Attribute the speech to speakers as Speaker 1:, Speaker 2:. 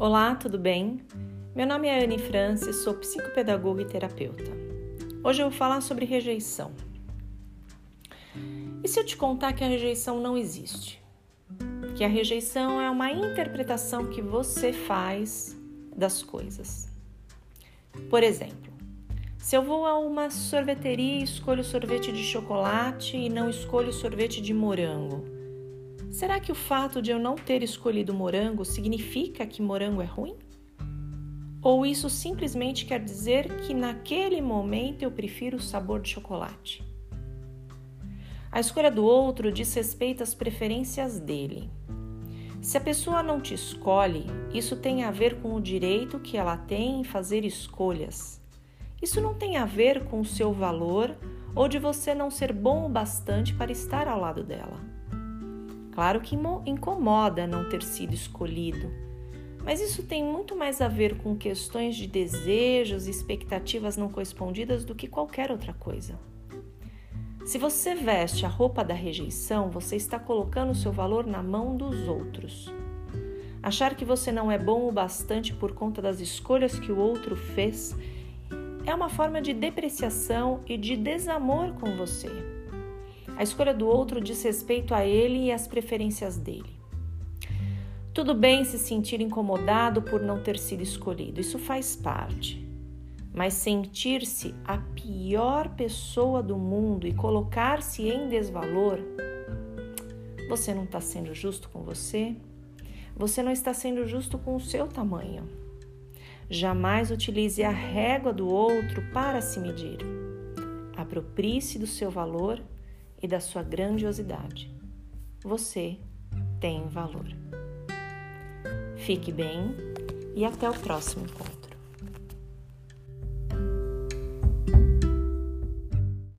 Speaker 1: Olá, tudo bem? Meu nome é Anne Francis, sou psicopedagoga e terapeuta. Hoje eu vou falar sobre rejeição. E se eu te contar que a rejeição não existe? Que a rejeição é uma interpretação que você faz das coisas. Por exemplo, se eu vou a uma sorveteria e escolho sorvete de chocolate e não escolho sorvete de morango, Será que o fato de eu não ter escolhido morango significa que morango é ruim? Ou isso simplesmente quer dizer que naquele momento eu prefiro o sabor de chocolate? A escolha do outro diz respeito às preferências dele. Se a pessoa não te escolhe, isso tem a ver com o direito que ela tem em fazer escolhas. Isso não tem a ver com o seu valor ou de você não ser bom o bastante para estar ao lado dela. Claro que incomoda não ter sido escolhido, mas isso tem muito mais a ver com questões de desejos e expectativas não correspondidas do que qualquer outra coisa. Se você veste a roupa da rejeição, você está colocando seu valor na mão dos outros. Achar que você não é bom o bastante por conta das escolhas que o outro fez é uma forma de depreciação e de desamor com você. A escolha do outro diz respeito a ele e às preferências dele. Tudo bem se sentir incomodado por não ter sido escolhido, isso faz parte. Mas sentir-se a pior pessoa do mundo e colocar-se em desvalor, você não está sendo justo com você, você não está sendo justo com o seu tamanho. Jamais utilize a régua do outro para se medir. Aproprie-se do seu valor e da sua grandiosidade. Você tem valor. Fique bem e até o próximo encontro.